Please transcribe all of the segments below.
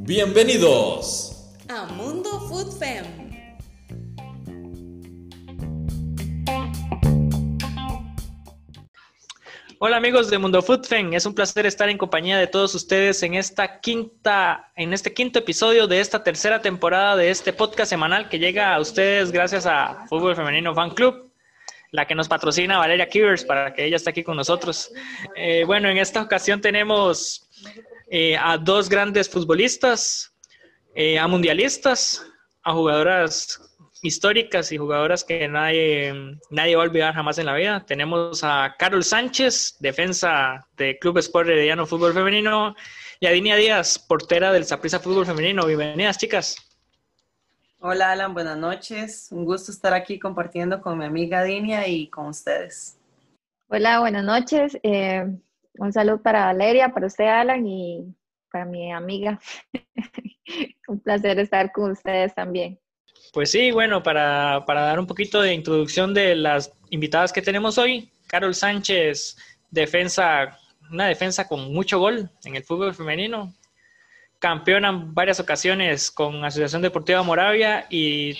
Bienvenidos a Mundo Food Fem. Hola amigos de Mundo Food Fem, es un placer estar en compañía de todos ustedes en esta quinta, en este quinto episodio de esta tercera temporada de este podcast semanal que llega a ustedes gracias a Fútbol Femenino Fan Club, la que nos patrocina Valeria Kivers para que ella esté aquí con nosotros. Eh, bueno, en esta ocasión tenemos eh, a dos grandes futbolistas, eh, a mundialistas, a jugadoras históricas y jugadoras que nadie, nadie va a olvidar jamás en la vida. Tenemos a Carol Sánchez, defensa de Club Sport Herediano Fútbol Femenino, y a Dinia Díaz, portera del Saprissa Fútbol Femenino. Bienvenidas, chicas. Hola, Alan, buenas noches. Un gusto estar aquí compartiendo con mi amiga Dinia y con ustedes. Hola, buenas noches. Eh, un saludo para Valeria, para usted, Alan, y para mi amiga. un placer estar con ustedes también. Pues sí, bueno, para, para, dar un poquito de introducción de las invitadas que tenemos hoy, Carol Sánchez, defensa, una defensa con mucho gol en el fútbol femenino, campeona en varias ocasiones con Asociación Deportiva Moravia y,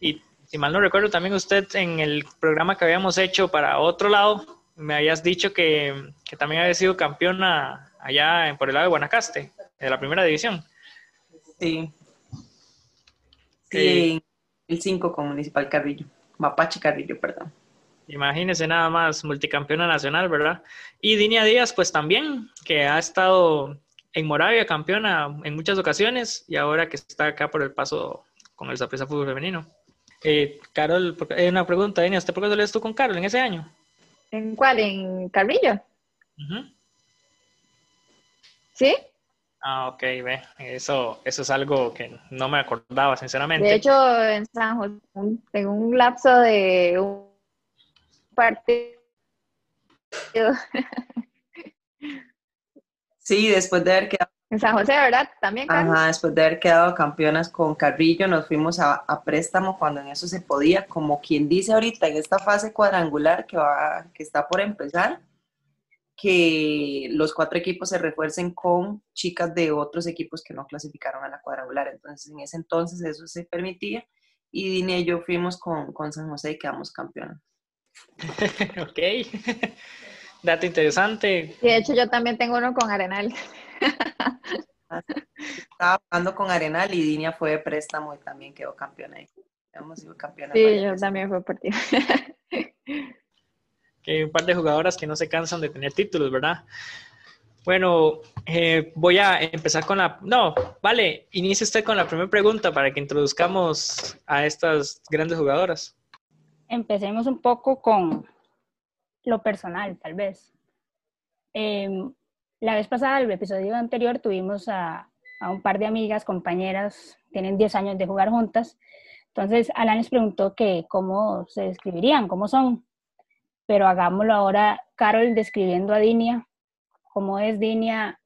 y si mal no recuerdo también usted en el programa que habíamos hecho para otro lado, me habías dicho que, que también había sido campeona allá en, por el lado de Guanacaste, de la primera división. Sí. Sí, el 5 con Municipal Carrillo. Mapache Carrillo, perdón. Imagínese nada más, multicampeona nacional, ¿verdad? Y Dinia Díaz, pues también, que ha estado en Moravia campeona en muchas ocasiones y ahora que está acá por el paso con el Zapresa Fútbol Femenino. Eh, Carol, hay una pregunta, Dinia, ¿usted por qué tú con Carol en ese año? ¿En cuál? ¿En Carrillo? ¿Sí? Ah, ok, ve. Eso, eso es algo que no me acordaba, sinceramente. De hecho, en San José, en un lapso de un partido. Sí, después de haber quedado. En San José, ¿verdad? También. Carlos? Ajá, después de haber quedado campeonas con Carrillo, nos fuimos a, a, préstamo cuando en eso se podía, como quien dice ahorita, en esta fase cuadrangular que, va, que está por empezar que los cuatro equipos se refuercen con chicas de otros equipos que no clasificaron a la cuadrangular. Entonces, en ese entonces eso se permitía y Dini y yo fuimos con, con San José y quedamos campeonas. ok, dato interesante. Y de hecho yo también tengo uno con Arenal. Estaba jugando con Arenal y Dinia fue de préstamo y también quedó campeona ahí. Hemos sido campeonas. Sí, yo también fui por ti. que hay un par de jugadoras que no se cansan de tener títulos, ¿verdad? Bueno, eh, voy a empezar con la... No, vale, inicie usted con la primera pregunta para que introduzcamos a estas grandes jugadoras. Empecemos un poco con lo personal, tal vez. Eh, la vez pasada, el episodio anterior, tuvimos a, a, un par de amigas, compañeras, tienen 10 años de jugar juntas. Entonces, Alan les preguntó que cómo se describirían, cómo son pero hagámoslo ahora, Carol, describiendo a Dinia, cómo es Dinia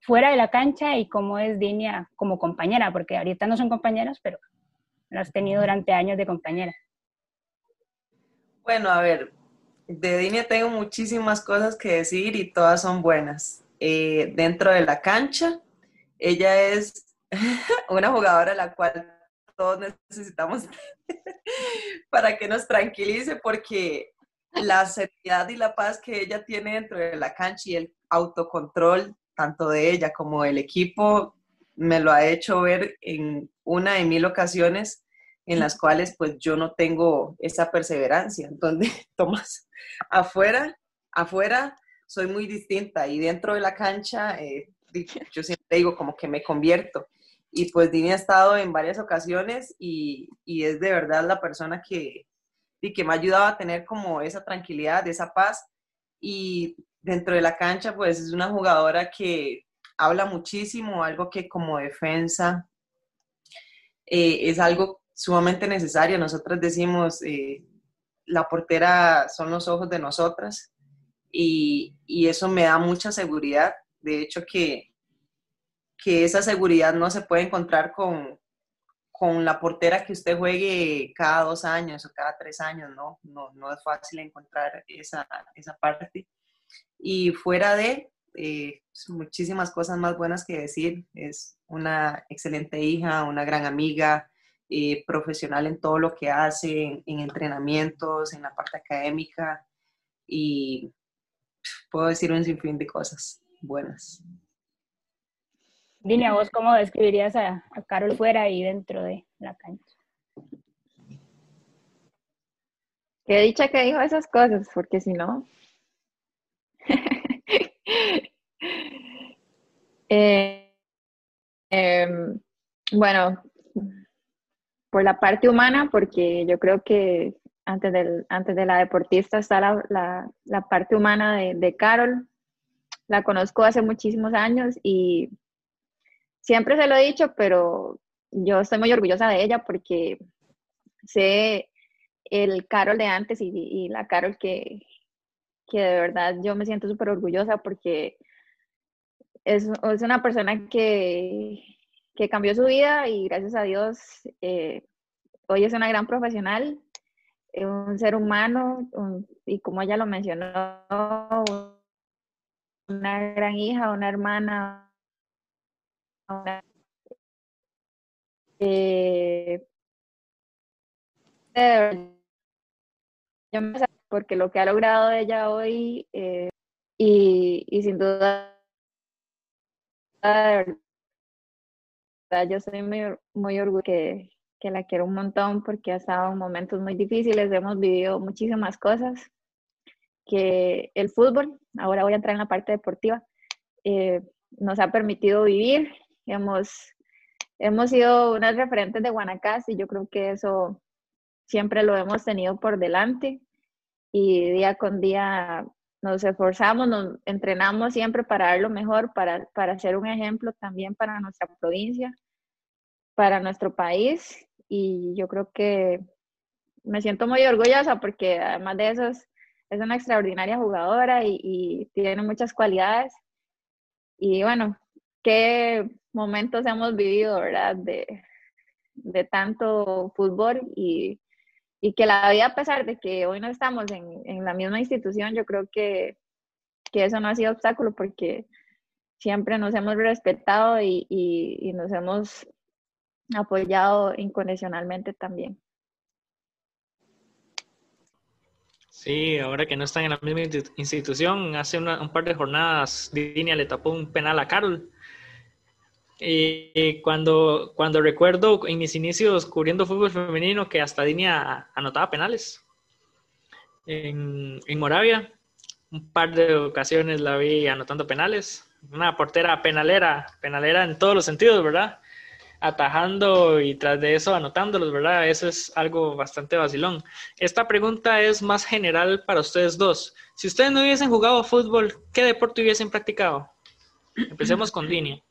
fuera de la cancha y cómo es Dinia como compañera, porque ahorita no son compañeras, pero las has tenido durante años de compañera. Bueno, a ver, de Dinia tengo muchísimas cosas que decir y todas son buenas. Eh, dentro de la cancha, ella es una jugadora a la cual todos necesitamos para que nos tranquilice porque la seriedad y la paz que ella tiene dentro de la cancha y el autocontrol, tanto de ella como del equipo, me lo ha hecho ver en una de mil ocasiones en las cuales pues yo no tengo esa perseverancia. Entonces, Tomás, afuera, afuera soy muy distinta y dentro de la cancha eh, yo siempre digo como que me convierto. Y pues Dini ha estado en varias ocasiones y, y es de verdad la persona que, y que me ha ayudado a tener como esa tranquilidad, esa paz. Y dentro de la cancha, pues es una jugadora que habla muchísimo, algo que como defensa eh, es algo sumamente necesario. Nosotras decimos, eh, la portera son los ojos de nosotras y, y, eso me da mucha seguridad. De hecho, que, que esa seguridad no se puede encontrar con, con la portera que usted juegue cada dos años o cada tres años, ¿no? No, no es fácil encontrar esa, esa parte. Y fuera de, eh, muchísimas cosas más buenas que decir. Es una excelente hija, una gran amiga, eh, profesional en todo lo que hace, en, en, entrenamientos, en la parte académica y puedo decir un sinfín de cosas buenas. Dime a vos cómo describirías a, a Carol fuera y dentro de la cancha. Qué dicha que dijo esas cosas, porque si no. eh, eh, bueno, por la parte humana, porque yo creo que antes, del, antes de la deportista está la, la, parte humana de, de, Carol. La conozco hace muchísimos años y siempre se lo he dicho, pero yo estoy muy orgullosa de ella porque sé el Carol de antes y, y la Carol que, que de verdad yo me siento súper orgullosa porque es, es, una persona que, que cambió su vida y gracias a Dios eh, hoy es una gran profesional, un ser humano y como ella lo mencionó, una gran hija, una hermana, eh, porque lo que ha logrado ella hoy eh, y, y, sin duda yo soy muy, muy orgullosa que, que, la quiero un montón porque ha estado en momentos muy difíciles, hemos vivido muchísimas cosas que el fútbol, ahora voy a entrar en la parte deportiva, eh, nos ha permitido vivir, hemos, hemos sido unas referentes de Guanacaste y yo creo que eso siempre lo hemos tenido por delante y día con día nos esforzamos, nos entrenamos siempre para dar lo mejor, para, para ser un ejemplo también para nuestra provincia, para nuestro país. Y yo creo que me siento muy orgullosa porque además de eso es, es una extraordinaria jugadora y, y, tiene muchas cualidades. Y bueno, qué momentos hemos vivido, ¿verdad? De, de tanto fútbol y y que la vida, a pesar de que hoy no estamos en, en la misma institución, yo creo que, que, eso no ha sido obstáculo porque siempre nos hemos respetado y, y, y nos hemos apoyado incondicionalmente también. Sí, ahora que no están en la misma institución, hace una, un par de jornadas Dinia le tapó un penal a Carol y cuando, cuando recuerdo en mis inicios cubriendo fútbol femenino que hasta Dinia anotaba penales. En, en Moravia, un par de ocasiones la vi anotando penales. Una portera penalera, penalera en todos los sentidos, ¿verdad? Atajando y tras de eso anotándolos, ¿verdad? Eso es algo bastante vacilón. Esta pregunta es más general para ustedes dos. Si ustedes no hubiesen jugado fútbol, ¿qué deporte hubiesen practicado? Empecemos con Dinia.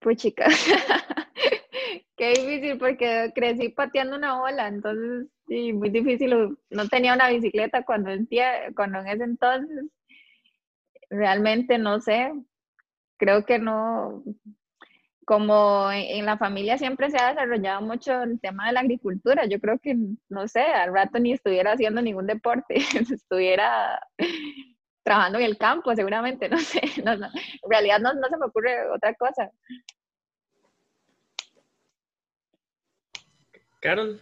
Pues chica, qué difícil porque crecí pateando una bola, entonces sí, muy difícil. No tenía una bicicleta cuando en, cuando en ese entonces. Realmente no sé, creo que no, como en, la familia siempre se ha desarrollado mucho el tema de la agricultura, yo creo que, no sé, al rato ni estuviera haciendo ningún deporte, estuviera trabajando en el campo, seguramente, no sé, no, no. en realidad no, no, se me ocurre otra cosa. Carol.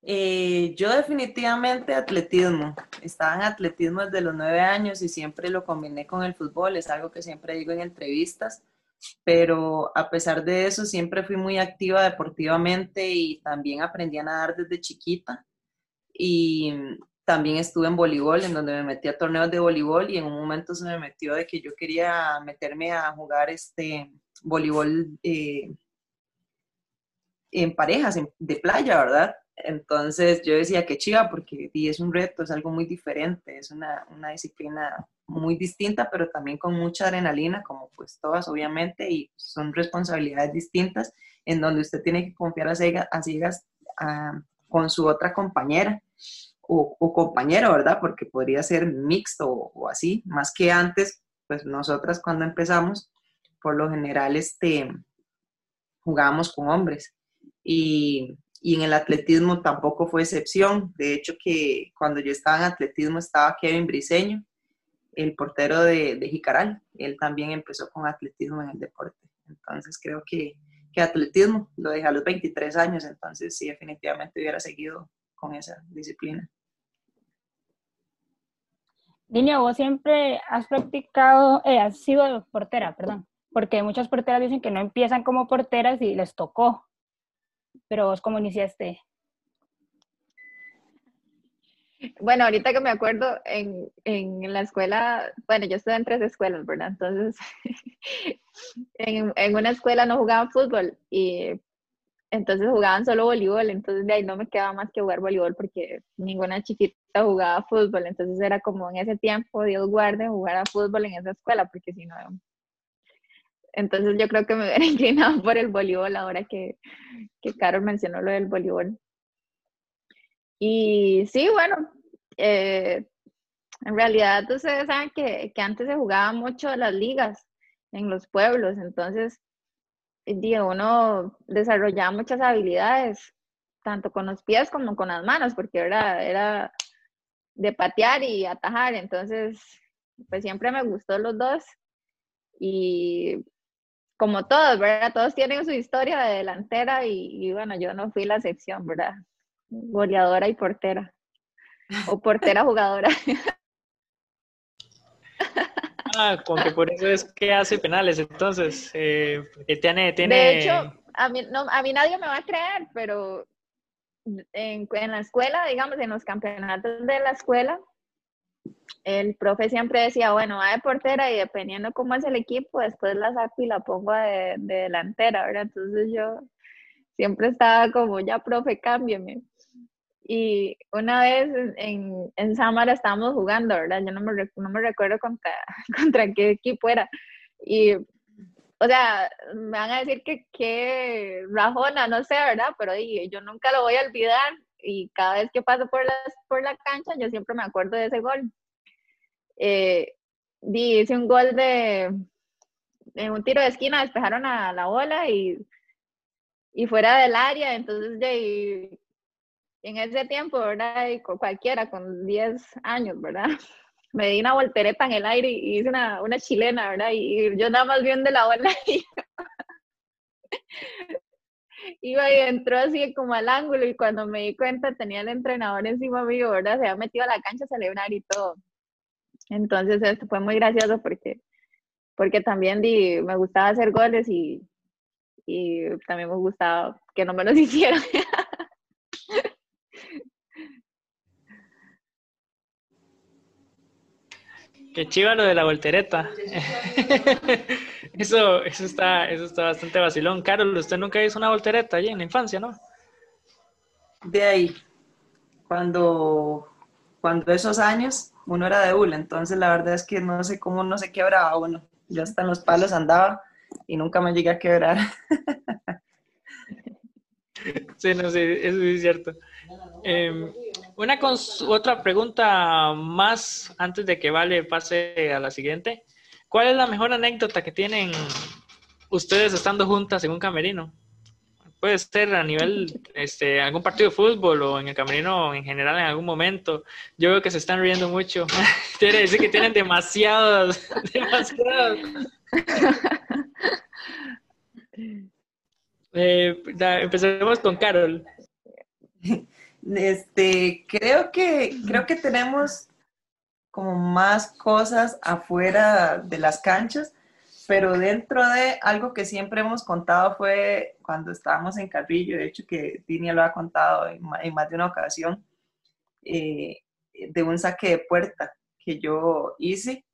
Eh, yo definitivamente atletismo. Estaba en atletismo desde los nueve años y siempre lo combiné con el fútbol. Es algo que siempre digo en entrevistas, pero a pesar de eso siempre fui muy activa deportivamente y también aprendí a nadar desde chiquita. Y también estuve en voleibol, en donde me metí a torneos de voleibol y en un momento se me metió de que yo quería meterme a jugar este voleibol eh, en parejas, de playa, ¿verdad? Entonces yo decía que chiva porque es un reto, es algo muy diferente, es una, una, disciplina muy distinta, pero también con mucha adrenalina, como pues todas obviamente, y son responsabilidades distintas en donde usted tiene que confiar a ciegas, a ciegas a, con su otra compañera o, compañero, ¿verdad? Porque podría ser mixto o, así, más que antes, pues nosotras cuando empezamos, por lo general, este, jugábamos con hombres. Y, y en el atletismo tampoco fue excepción. De hecho, que cuando yo estaba en atletismo estaba Kevin Briseño, el portero de, de Jicaral. Él también empezó con atletismo en el deporte. Entonces creo que, que atletismo lo dejé a los 23 años, entonces sí, definitivamente hubiera seguido con esa disciplina. Dinia, vos siempre has practicado, eh, has sido portera, perdón, porque muchas porteras dicen que no empiezan como porteras y les tocó pero vos cómo iniciaste. Bueno, ahorita que me acuerdo, en, en, la escuela, bueno, yo estuve en tres escuelas, ¿verdad? Entonces, en, en, una escuela no jugaban fútbol y entonces jugaban solo voleibol, entonces de ahí no me quedaba más que jugar voleibol porque ninguna chiquita jugaba fútbol, entonces era como en ese tiempo, Dios guarde, jugar a fútbol en esa escuela, porque si no, entonces yo creo que me hubiera inclinado por el voleibol ahora que, que Carol mencionó lo del voleibol. Y sí, bueno, eh, en realidad ustedes saben que, que, antes se jugaba mucho las ligas en los pueblos, entonces digo, uno desarrollaba muchas habilidades, tanto con los pies como con las manos, porque era, era de patear y atajar, entonces pues siempre me gustó los dos y como todos, ¿verdad? Todos tienen su historia de delantera y, bueno, yo no fui la excepción, ¿verdad? Goleadora y portera. O portera jugadora. Ah, como que por eso es que hace penales, entonces, eh, tiene, tiene... De hecho, a mí, no, a mí nadie me va a creer, pero en, en la escuela, digamos, en los campeonatos de la escuela, el profe siempre decía, bueno, va de portera y dependiendo cómo es el equipo, después la saco y la pongo de, delantera, ¿verdad? Entonces yo siempre estaba como, ya, profe, cámbiame. Y una vez en, en Samara estábamos jugando, ¿verdad? Yo no me, no me recuerdo contra, contra qué equipo era. Y, o sea, me van a decir que, que rajona, no sé, ¿verdad? Pero yo nunca lo voy a olvidar y cada vez que paso por, las, por la cancha, yo siempre me acuerdo de ese gol eh, hice un gol de, en un tiro de esquina, despejaron a la bola y, y fuera del área, entonces de, en ese tiempo, ¿verdad? Y cualquiera con 10 años, ¿verdad? Me di una voltereta en el aire y hice una, una chilena, ¿verdad? Y yo nada más viendo la bola y iba y entró así como al ángulo y cuando me di cuenta tenía el entrenador encima mío, ¿verdad? Se había metido a la cancha a celebrar y todo. Entonces esto fue muy gracioso porque, porque también di, me gustaba hacer goles y, y también me gustaba que no me los hicieran. Qué chiva lo de la voltereta. eso, eso está, eso está bastante vacilón. Carol, usted nunca hizo una voltereta allí en la infancia, ¿no? De ahí, cuando, cuando esos años, uno era de hula, entonces la verdad es que no sé cómo no se quebraba uno. Yo hasta en los palos andaba y nunca me llegué a quebrar. Sí, no, sí, eso es cierto. Em, una otra pregunta más antes de que Vale pase a la siguiente. ¿Cuál es la mejor anécdota que tienen ustedes estando juntas en un camerino? puede ser a nivel, este, algún partido de fútbol o en el camerino en general en algún momento. Yo veo que se están riendo mucho. Quiere decir que tienen demasiados, demasiados. Eh, empecemos con Carol. Este, creo que, creo que tenemos como más cosas afuera de las canchas pero dentro de algo que siempre hemos contado fue cuando estábamos en Carrillo, de hecho que Dinia lo ha contado en, más de una ocasión, eh, de un saque de puerta que yo hice.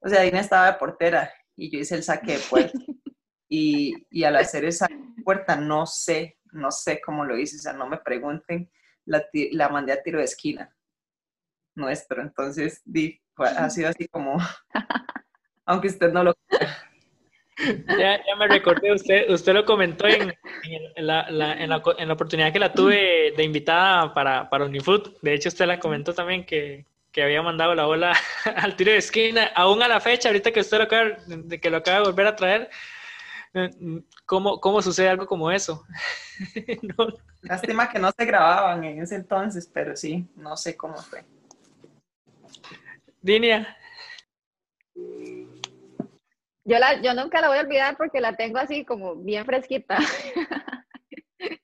O sea, Dinia estaba de portera y yo hice el saque de puerta. Y, y al hacer esa puerta, no sé, no sé cómo lo hice, o sea, no me pregunten, la, la mandé a tiro de esquina nuestro. Entonces, ha sido así como aunque usted no lo ya, ya, me recordé, usted, usted lo comentó en, en, la, en, la, en, la, oportunidad que la tuve de invitada para, para Unifood. De hecho, usted la comentó también que, que había mandado la bola al tiro de esquina, aún a la fecha, ahorita que usted lo acaba, de, que lo acaba de volver a traer, ¿Cómo, ¿Cómo sucede algo como eso? no. Lástima que no se grababan en ese entonces, pero sí, no sé cómo fue. Dinia. Yo, la, yo nunca la voy a olvidar porque la tengo así como bien fresquita.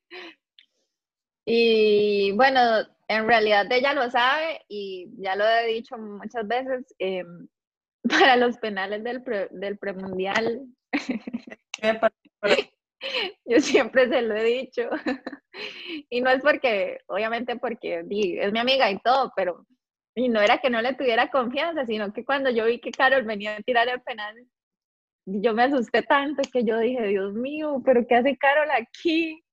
y bueno, en realidad ella lo sabe y ya lo he dicho muchas veces, em, para los penales del, del premundial. Yo siempre se lo he dicho. y no es porque, obviamente porque es mi amiga y todo, pero y no era que no le tuviera confianza, sino que cuando yo vi que Carol venía a tirar el penal, yo me asusté tanto que yo dije, Dios mío, pero ¿qué hace Carol aquí?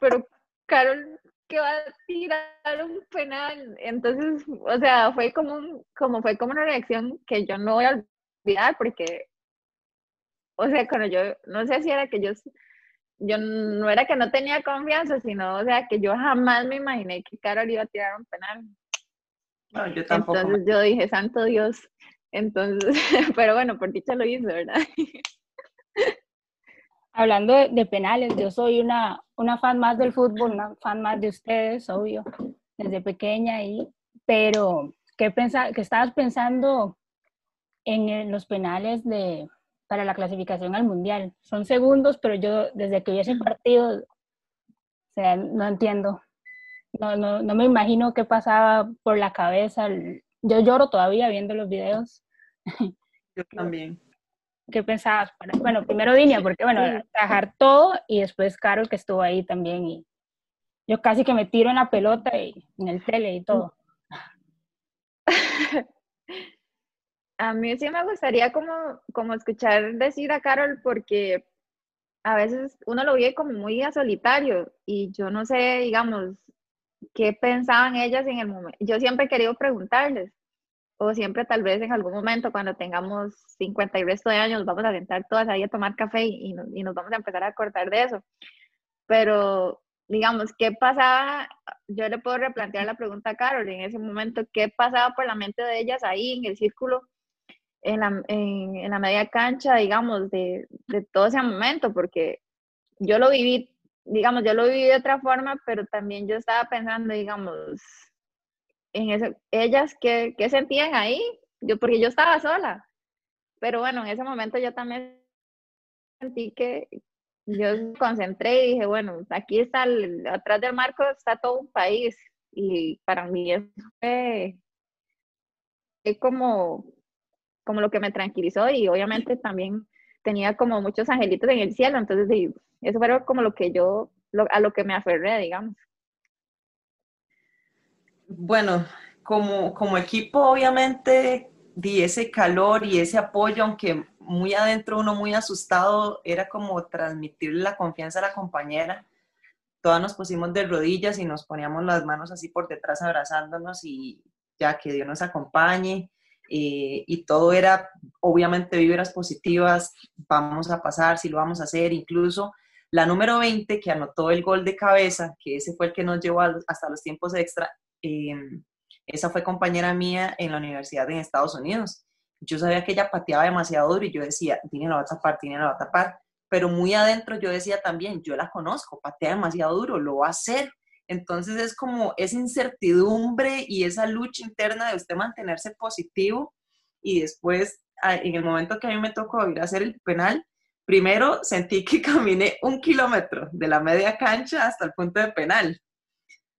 Pero Carol, ¿qué va a tirar un penal? Entonces, o sea, fue como, como, fue como una reacción que yo no voy a olvidar porque, o sea, cuando yo, no sé si era que yo, yo no era que no tenía confianza, sino, o sea, que yo jamás me imaginé que Carol iba a tirar un penal. No, yo tampoco. Entonces yo dije, santo Dios. Entonces, pero bueno, por dicha lo hizo, ¿verdad? Hablando de, penales, yo soy una, una fan más del fútbol, una fan más de ustedes, obvio, desde pequeña, y, pero ¿qué, pensa, qué estabas pensando en los penales de, para la clasificación al mundial? Son segundos, pero yo desde que vi ese partido, o sea, no entiendo. No, no, no me imagino qué pasaba por la cabeza. Yo lloro todavía viendo los videos. Yo también. ¿Qué pensabas? Bueno, primero Dinia, porque bueno, trabajar todo y después Carol que estuvo ahí también y yo casi que me tiro en la pelota y en el tele y todo. A mí sí me gustaría como, como escuchar decir a Carol porque a veces uno lo ve como muy a solitario y yo no sé, digamos, qué pensaban ellas en el momento. Yo siempre he querido preguntarles, o siempre tal vez en algún momento cuando tengamos 50 y resto de años vamos a sentar todas ahí a tomar café y, y, nos vamos a empezar a acordar de eso. Pero, digamos, ¿qué pasaba? Yo le puedo replantear la pregunta a Carol en ese momento, ¿qué pasaba por la mente de ellas ahí en el círculo, en la, en, en la media cancha, digamos, de, de todo ese momento? Porque yo lo viví digamos, yo lo viví de otra forma, pero también yo estaba pensando, digamos, en eso, ellas, ¿qué, qué sentían ahí? Yo, porque yo estaba sola. Pero bueno, en ese momento yo también sentí que yo me concentré y dije, bueno, aquí está, atrás del marco está todo un país. Y para mí eso fue, como, como lo que me tranquilizó y obviamente también tenía como muchos angelitos en el cielo, entonces eso fue como lo que yo, a lo que me aferré, digamos. Bueno, como, como equipo, obviamente, di ese calor y ese apoyo, aunque muy adentro uno muy asustado, era como transmitirle la confianza a la compañera. Todas nos pusimos de rodillas y nos poníamos las manos así por detrás abrazándonos y ya que Dios nos acompañe. Eh, y todo era obviamente vibras positivas, vamos a pasar, si lo vamos a hacer, incluso la número 20 que anotó el gol de cabeza, que ese fue el que nos llevó hasta los tiempos extra, em, esa fue compañera mía en la universidad en Estados Unidos. Yo sabía que ella pateaba demasiado duro y yo decía, tiene la va a tapar, tiene la va a tapar, pero muy adentro yo decía también, yo la conozco, patea demasiado duro, lo va a hacer, entonces es como esa incertidumbre y esa lucha interna de usted mantenerse positivo y después en el momento que a mí me tocó ir a hacer el penal, primero sentí que caminé un kilómetro de la media cancha hasta el punto de penal.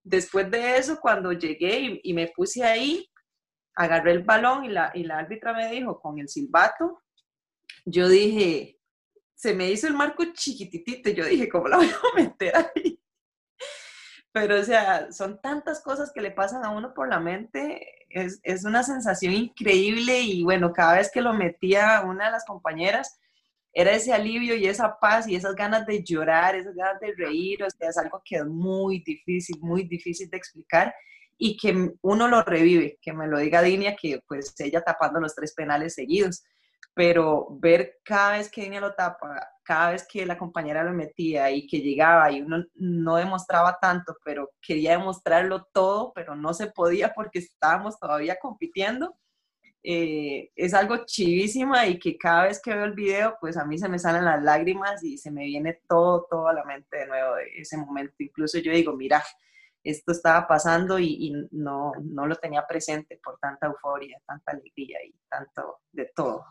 Después de eso, cuando llegué y, me puse ahí, agarré el balón y la, y la árbitra me dijo con el silbato, yo dije, se me hizo el marco chiquititito, yo dije, ¿cómo la voy a meter ahí? Pero o sea, son tantas cosas que le pasan a uno por la mente, es, es, una sensación increíble y bueno, cada vez que lo metía una de las compañeras, era ese alivio y esa paz y esas ganas de llorar, esas ganas de reír, o sea, es algo que es muy difícil, muy difícil de explicar y que uno lo revive, que me lo diga Dinia, que pues ella tapando los tres penales seguidos, pero ver cada vez que Dinia lo tapa, cada vez que la compañera lo metía y que llegaba y uno no demostraba tanto, pero quería demostrarlo todo, pero no se podía porque estábamos todavía compitiendo, eh, es algo chivísima y que cada vez que veo el video, pues a mí se me salen las lágrimas y se me viene todo, todo a la mente de nuevo de ese momento. Incluso yo digo, mira, esto estaba pasando y, no, no lo tenía presente por tanta euforia, tanta alegría y tanto de todo.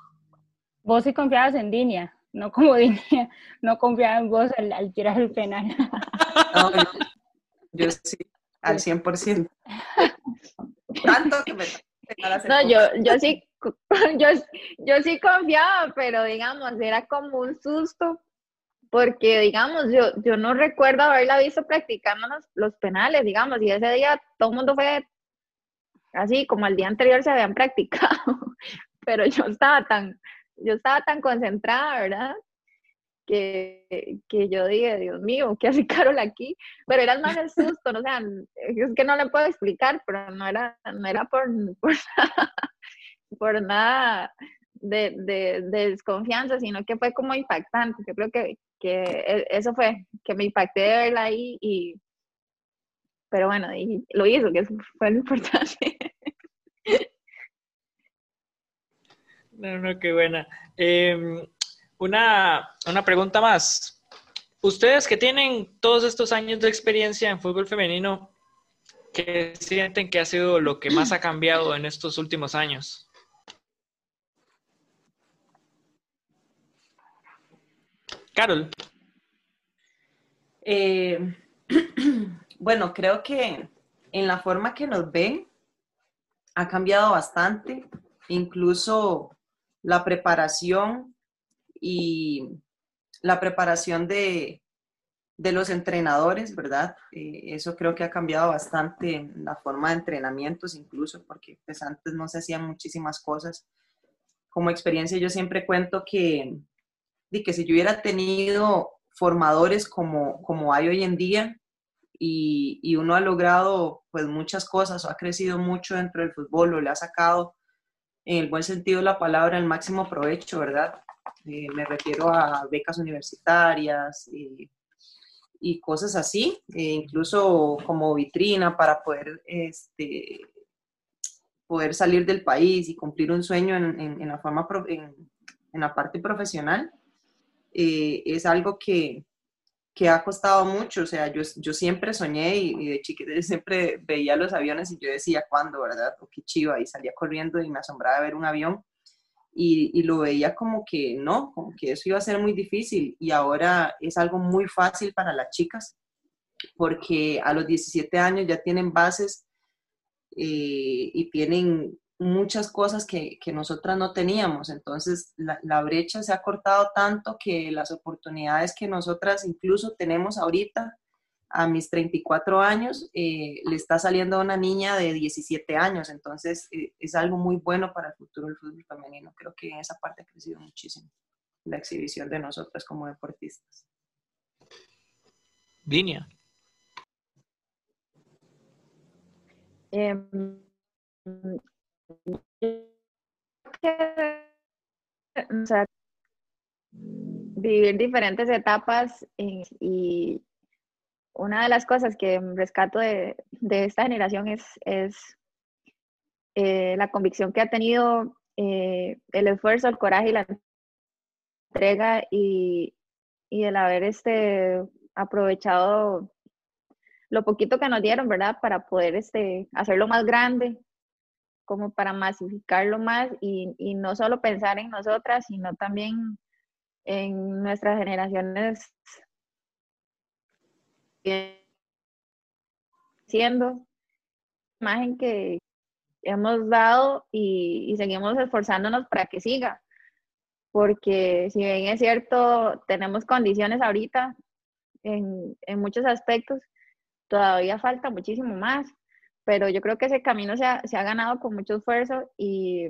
Vos sí confiabas en Dinia, no como Dinia, no confiaba en vos al, tirar el penal. yo, sí, al 100%. Tanto que me no, yo, yo sí, yo, yo sí confiaba, pero digamos, era como un susto, porque digamos, yo, yo no recuerdo haberla visto practicando los, penales, digamos, y ese día todo el mundo fue así, como el día anterior se habían practicado, pero yo estaba tan, yo estaba tan concentrada, ¿verdad? Que, que, yo dije, Dios mío, ¿qué hace Carol aquí? Pero era más el susto, ¿no? o sea, es que no le puedo explicar, pero no era, no era por, por, nada de, de, desconfianza, sino que fue como impactante. Yo creo que, que e, eso fue, que me impacté de verla ahí y, pero bueno, y lo hizo, que fue lo importante. No, no, qué buena. Em, una, una pregunta más. Ustedes que tienen todos estos años de experiencia en fútbol femenino, ¿qué sienten que ha sido lo que más ha cambiado en estos últimos años? Carol. Eh, bueno, creo que en la forma que nos ven ha cambiado bastante, incluso la preparación y la preparación de, los entrenadores, ¿verdad? Eh, eso creo que ha cambiado bastante la forma de entrenamientos, incluso porque pues, antes no se hacían muchísimas cosas. Como experiencia yo siempre cuento que, que si yo hubiera tenido formadores como, como hay hoy en día y, y, uno ha logrado pues muchas cosas o ha crecido mucho dentro del fútbol o le ha sacado en el buen sentido de la palabra el máximo provecho, ¿verdad? Eh, me refiero a becas universitarias y, y cosas así, e incluso como vitrina para poder, este, poder salir del país y cumplir un sueño en, en, la, forma, en, la parte profesional. Eh, es algo que, que ha costado mucho, o sea, yo, yo siempre soñé y, de chiquita siempre veía los aviones y yo decía, ¿cuándo, verdad? O qué chiva, y salía corriendo y me asombraba ver un avión y, y, lo veía como que no, como que eso iba a ser muy difícil y ahora es algo muy fácil para las chicas porque a los 17 años ya tienen bases eh, y tienen muchas cosas que, que, nosotras no teníamos. Entonces, la, la, brecha se ha cortado tanto que las oportunidades que nosotras incluso tenemos ahorita, a mis 34 años, eh, le está saliendo a una niña de 17 años. Entonces, eh, es algo muy bueno para el futuro del fútbol femenino. Creo que en esa parte ha crecido muchísimo la exhibición de nosotras como deportistas. Vinia. Em, vivir diferentes etapas y, una de las cosas que rescato de, esta generación es, es eh, la convicción que ha tenido, eh, el esfuerzo, el coraje y la entrega y, y el haber este, aprovechado lo poquito que nos dieron, ¿verdad? Para poder este, hacerlo más grande, como para masificarlo más y, y, no solo pensar en nosotras, sino también en nuestras generaciones siendo imagen que hemos dado y, y, seguimos esforzándonos para que siga. Porque si bien es cierto, tenemos condiciones ahorita en, en muchos aspectos, todavía falta muchísimo más pero yo creo que ese camino se ha, se ha ganado con mucho esfuerzo y,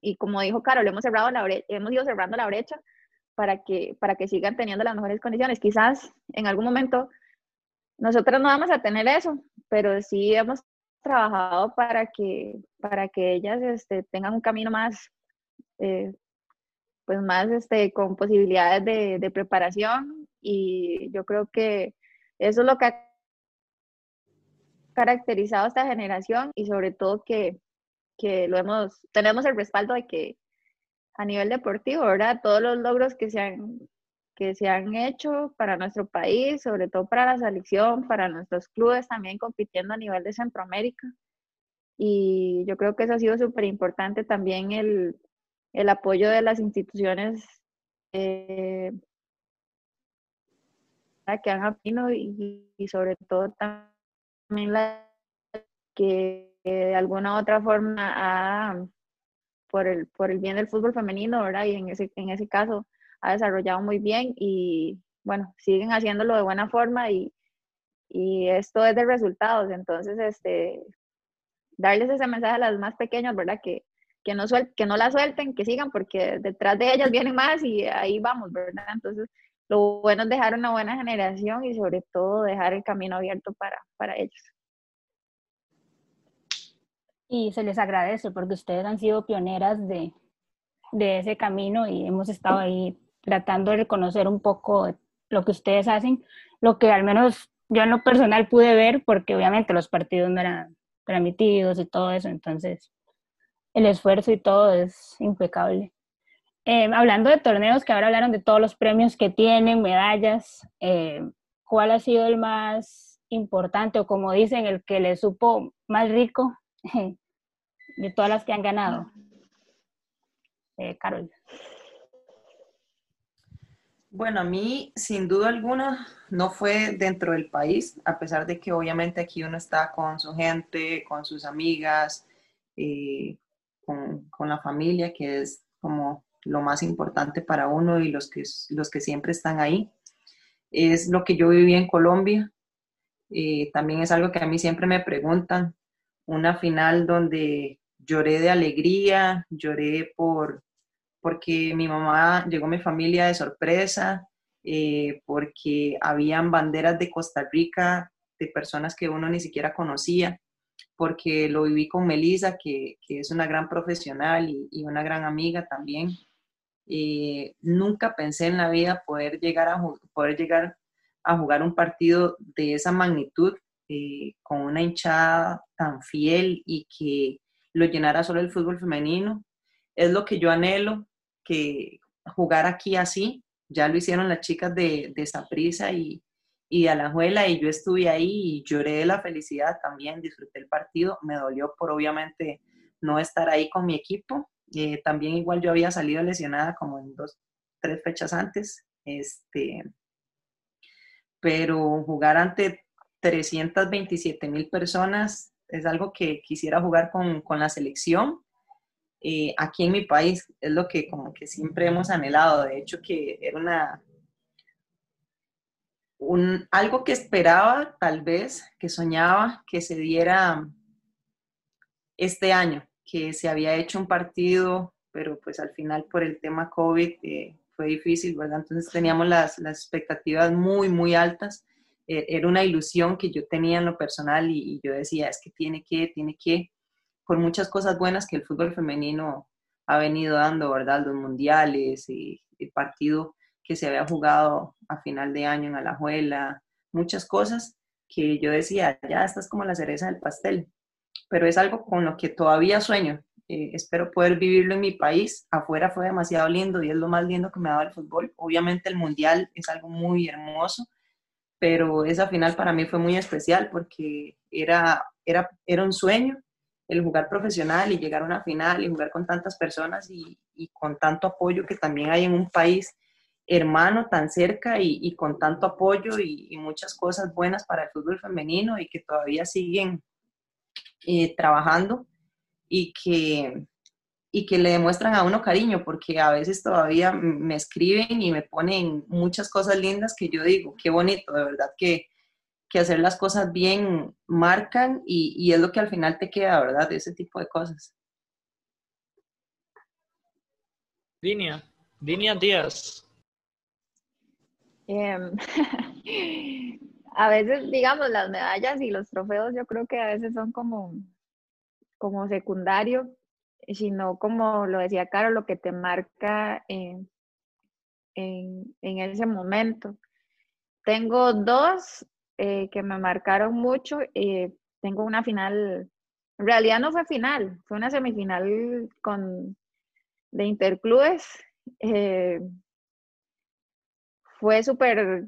y como dijo Carol, hemos, cerrado la hemos ido cerrando la brecha para que, para que sigan teniendo las mejores condiciones. Quizás en algún momento nosotros no vamos a tener eso, pero sí hemos trabajado para que, para que ellas este, tengan un camino más, eh, pues más este, con posibilidades de, de preparación y yo creo que eso es lo que caracterizado esta generación y sobre todo que, que lo hemos, tenemos el respaldo de que a nivel deportivo, ¿verdad? Todos los logros que se han, que se han hecho para nuestro país, sobre todo para la selección, para nuestros clubes también compitiendo a nivel de Centroamérica. Y yo creo que eso ha sido súper importante también el, el, apoyo de las instituciones eh, que han apino y, y, sobre todo también la que de alguna u otra forma ha por el, por el bien del fútbol femenino, ¿verdad? Y en ese, en ese caso ha desarrollado muy bien y bueno, siguen haciéndolo de buena forma y, y esto es de resultados. Entonces, este, darles ese mensaje a las más pequeñas, ¿verdad? Que, que, no suel que no la suelten, que sigan, porque detrás de ellas vienen más y ahí vamos, ¿verdad? Entonces, lo bueno es dejar una buena generación y sobre todo dejar el camino abierto para, para ellos y se les agradece porque ustedes han sido pioneras de, de ese camino y hemos estado ahí tratando de reconocer un poco lo que ustedes hacen, lo que al menos yo en lo personal pude ver, porque obviamente los partidos no eran transmitidos y todo eso, entonces el esfuerzo y todo es impecable. Eh, hablando de torneos, que ahora hablaron de todos los premios que tienen, medallas, eh, ¿cuál ha sido el más importante o como dicen, el que les supo más rico de todas las que han ganado? Eh, Carol. Bueno, a mí, sin duda alguna, no fue dentro del país, a pesar de que obviamente aquí uno está con su gente, con sus amigas, eh, con, con, la familia, que es como lo más importante para uno y los que, los que siempre están ahí. Es lo que yo viví en Colombia. Eh, también es algo que a mí siempre me preguntan. Una final donde lloré de alegría, lloré por, porque mi mamá llegó mi familia de sorpresa, eh, porque habían banderas de Costa Rica de personas que uno ni siquiera conocía, porque lo viví con Melissa, que, es una gran profesional y una gran amiga también. Eh, nunca pensé en la vida poder llegar a, poder llegar a jugar un partido de esa magnitud eh, con una hinchada tan fiel y que lo llenara solo el fútbol femenino. Es lo que yo anhelo, que jugar aquí así. Ya lo hicieron las chicas de, de Saprisa y, y de Alajuela y yo estuve ahí y lloré de la felicidad también, disfruté el partido. Me dolió por obviamente no estar ahí con mi equipo. Eh, también igual yo había salido lesionada como en dos, tres fechas antes. Este, pero jugar ante 327 mil personas es algo que quisiera jugar con, con la selección. Eh, aquí en mi país es lo que como que siempre hemos anhelado. De hecho, que era una, un, algo que esperaba tal vez, que soñaba que se diera este año, que se había hecho un partido, pero pues al final por el tema COVID eh, fue difícil, ¿verdad? Entonces teníamos las, las expectativas muy, muy altas e-, era una ilusión que yo tenía en lo personal y, yo decía, es que tiene que, tiene que, por muchas cosas buenas que el fútbol femenino ha venido dando, ¿verdad? Los mundiales y el partido que se había jugado a final de año en Alajuela, muchas cosas que yo decía, ya esta es como la cereza del pastel, pero es algo con lo que todavía sueño. Eh, espero poder vivirlo en mi país. Afuera fue demasiado lindo y es lo más lindo que me ha dado el fútbol. Obviamente el mundial es algo muy hermoso, pero esa final para mí fue muy especial porque era, era, era un sueño el jugar profesional y llegar a una final y jugar con tantas personas y, con tanto apoyo que también hay en un país hermano tan cerca y, con tanto apoyo y, muchas cosas buenas para el fútbol femenino y que todavía siguen eh, trabajando y que, y que le demuestran a uno cariño, porque a veces todavía me escriben y me ponen muchas cosas lindas que yo digo, qué bonito, de verdad que, que hacer las cosas bien marcan y, y, es lo que al final te queda, ¿verdad? De ese tipo de cosas. Dinia, Dinia Díaz. Eh, a veces, digamos, las medallas y los trofeos yo creo que a veces son como, como secundarios sino como lo decía Caro, lo que te marca en, en, en ese momento. Tengo dos eh, que me marcaron mucho. Eh, tengo una final en realidad no fue final, fue una semifinal con, de interclubes. Eh, fue súper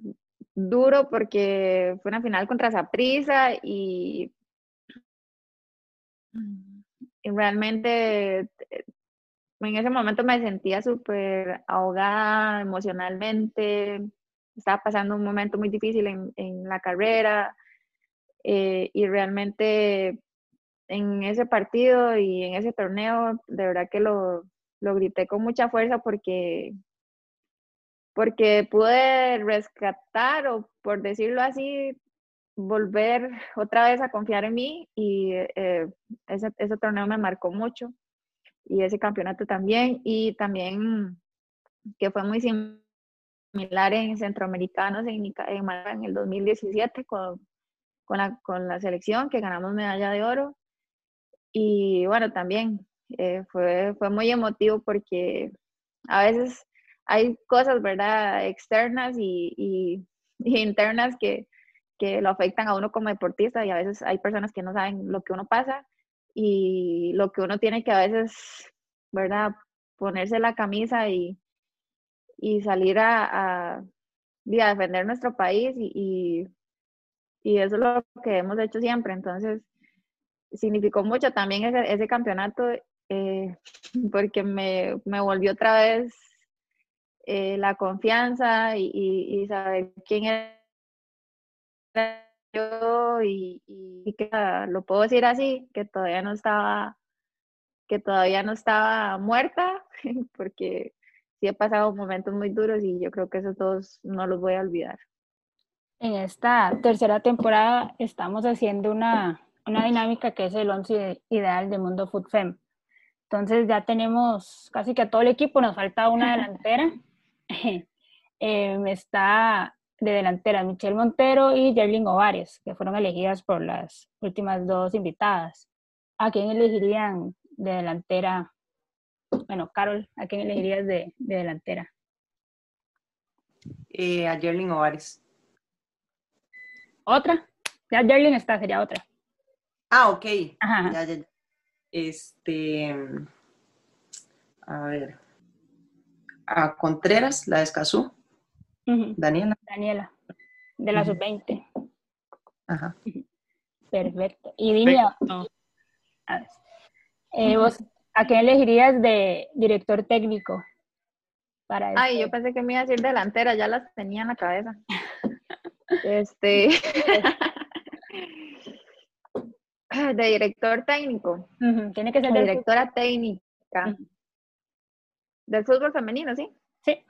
duro porque fue una final contra Saprisa y, y realmente eh, en ese momento me sentía súper ahogada emocionalmente, estaba pasando un momento muy difícil en, en la carrera eh, y realmente en ese partido y en ese torneo, de verdad que lo, lo grité con mucha fuerza porque, porque pude rescatar o por decirlo así, volver otra vez a confiar en mí y eh, ese, ese torneo me marcó mucho y ese campeonato también y también que fue muy similar en centroamericanos en, en, en el 2017 con, con, la, con la selección que ganamos medalla de oro. Y bueno también eh, fue, fue muy emotivo porque a veces hay cosas verdad externas y, y, internas que, que lo afectan a uno como deportista y a veces hay personas que no saben lo que uno pasa y lo que uno tiene que a veces, ¿verdad? Ponerse la camisa y, y salir a, a, defender nuestro país y, y, eso es lo que hemos hecho siempre. Entonces, significó mucho también ese, ese campeonato eh, porque me, me, volvió otra vez eh, la confianza y, y, saber quién era yo y, que lo puedo decir así, que todavía no estaba, que todavía no estaba muerta, porque sí he pasado momentos muy duros y yo creo que esos dos no los voy a olvidar. En esta tercera temporada estamos haciendo una, una dinámica que es el 11 ideal de Mundo Food Fem. Entonces ya tenemos casi que a todo el equipo, nos falta una delantera. eh, está de delantera Michelle Montero y Jerlyn Ovares, que fueron elegidas por las últimas dos invitadas. ¿A quién elegirían de delantera? Bueno, Carol, ¿a quién elegirías de, de delantera? Eh, a Jerlyn Ovares. ¿Otra? Ya Jerlyn está, sería otra. Ah, ok. Ajá. Ya, ya, Este, a ver. A Contreras, la de Escazú. Daniela. Daniela, de la sub-20. Ajá. Perfecto. Y dime, a, eh, ¿vos a qué elegirías de director técnico? Para Ay, yo pensé que me iba a decir delantera, ya las tenía en la cabeza. este. de director técnico. Tiene que ser de directora técnica. Del fútbol femenino, ¿sí? Sí.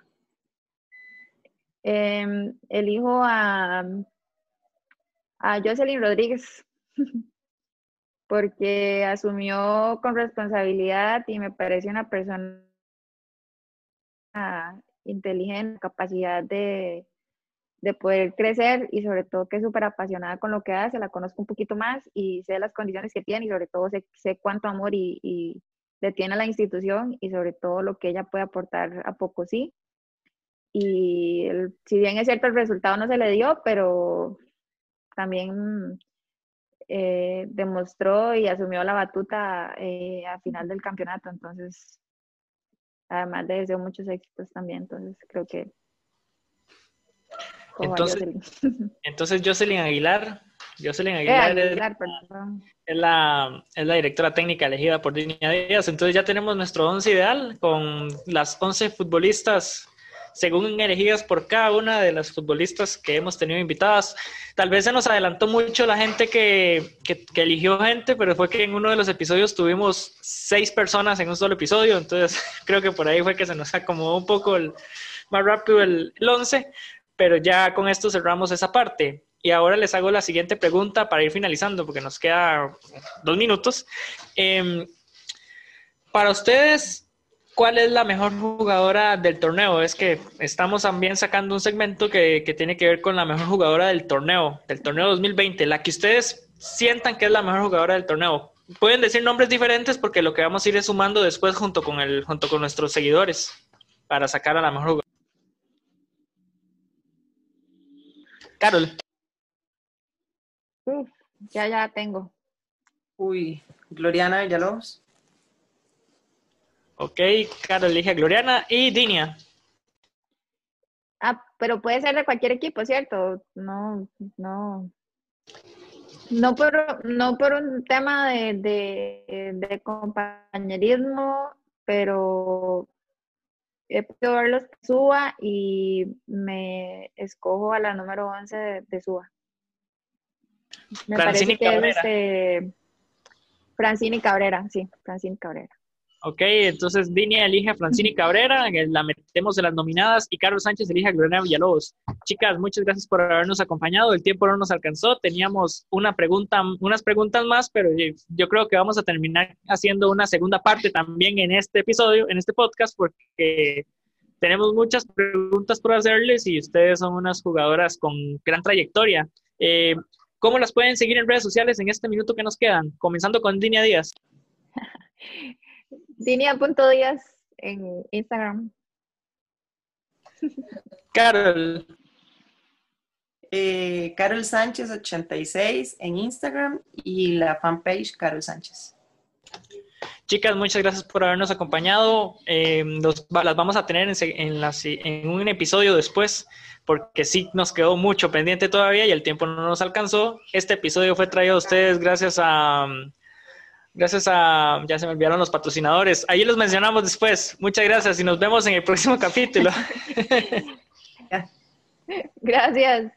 Eh, elijo a, a Jocelyn Rodríguez porque asumió con responsabilidad y me parece una persona inteligente, capacidad de, de poder crecer y sobre todo que es súper apasionada con lo que hace, la conozco un poquito más y sé las condiciones que tiene y sobre todo sé, sé cuánto amor y, y, le tiene a la institución y sobre todo lo que ella puede aportar a poco sí. Y si bien es cierto el resultado no se le dio, pero también eh, demostró y asumió la batuta eh, a final del campeonato, entonces además de deseo muchos éxitos también, entonces creo que... Entonces, Jocelyn. entonces Jocelyn Aguilar, Jocelyn eh, Aguilar, es, la, es la directora técnica elegida por Dinia Díaz, entonces ya tenemos nuestro once ideal con las 11 futbolistas según elegidas por cada una de las futbolistas que hemos tenido invitadas. Tal vez se nos adelantó mucho la gente que, que, eligió gente, pero fue que en uno de los episodios tuvimos seis personas en un solo episodio, entonces creo que por ahí fue que se nos acomodó un poco el, más rápido el, el once, pero ya con esto cerramos esa parte. Y ahora les hago la siguiente pregunta para ir finalizando, porque nos queda dos minutos. Eh, para ustedes, ¿Cuál es la mejor jugadora del torneo? Es que estamos también sacando un segmento que, que, tiene que ver con la mejor jugadora del torneo, del torneo 2020, la que ustedes sientan que es la mejor jugadora del torneo. Pueden decir nombres diferentes porque lo que vamos a ir es sumando después junto con, el, junto con nuestros seguidores para sacar a la mejor jugadora. Carol. Uf, ya, ya tengo. Uy, Gloriana Villalobos. Ok, Carol elige a Gloriana y Dinia. Ah, pero puede ser de cualquier equipo, ¿cierto? No, no. No por, no por un tema de, de, de compañerismo, pero he podido ver los que suba y me escojo a la número 11 de, de suba. Me Francini parece que es Cabrera. este, Francini Cabrera, sí, Francini Cabrera. Ok, entonces Dinia elige a Francini Cabrera, que la metemos de las nominadas, y Carlos Sánchez elige a Gloriana Villalobos. Chicas, muchas gracias por habernos acompañado. El tiempo no nos alcanzó. Teníamos una pregunta, unas preguntas más, pero yo- yo creo que vamos a terminar haciendo una segunda parte también en este episodio, en este podcast, porque tenemos muchas preguntas por hacerles y ustedes son unas jugadoras con gran trayectoria. Eh, ¿Cómo las pueden seguir en redes sociales en este minuto que nos quedan? Comenzando con Dinia Díaz. Dinia.díaz en Instagram. Carol. Eh, Carol Sánchez 86 en Instagram y la fanpage Carol Sánchez. Chicas, muchas gracias por habernos acompañado. Eh, los- las vamos a tener en, en la en un episodio después, porque sí nos quedó mucho pendiente todavía y el tiempo no nos alcanzó. Este episodio fue traído a ustedes gracias a, gracias a, ya se me olvidaron los patrocinadores. Ahí los mencionamos después. Muchas gracias y nos vemos en el próximo capítulo. Gracias.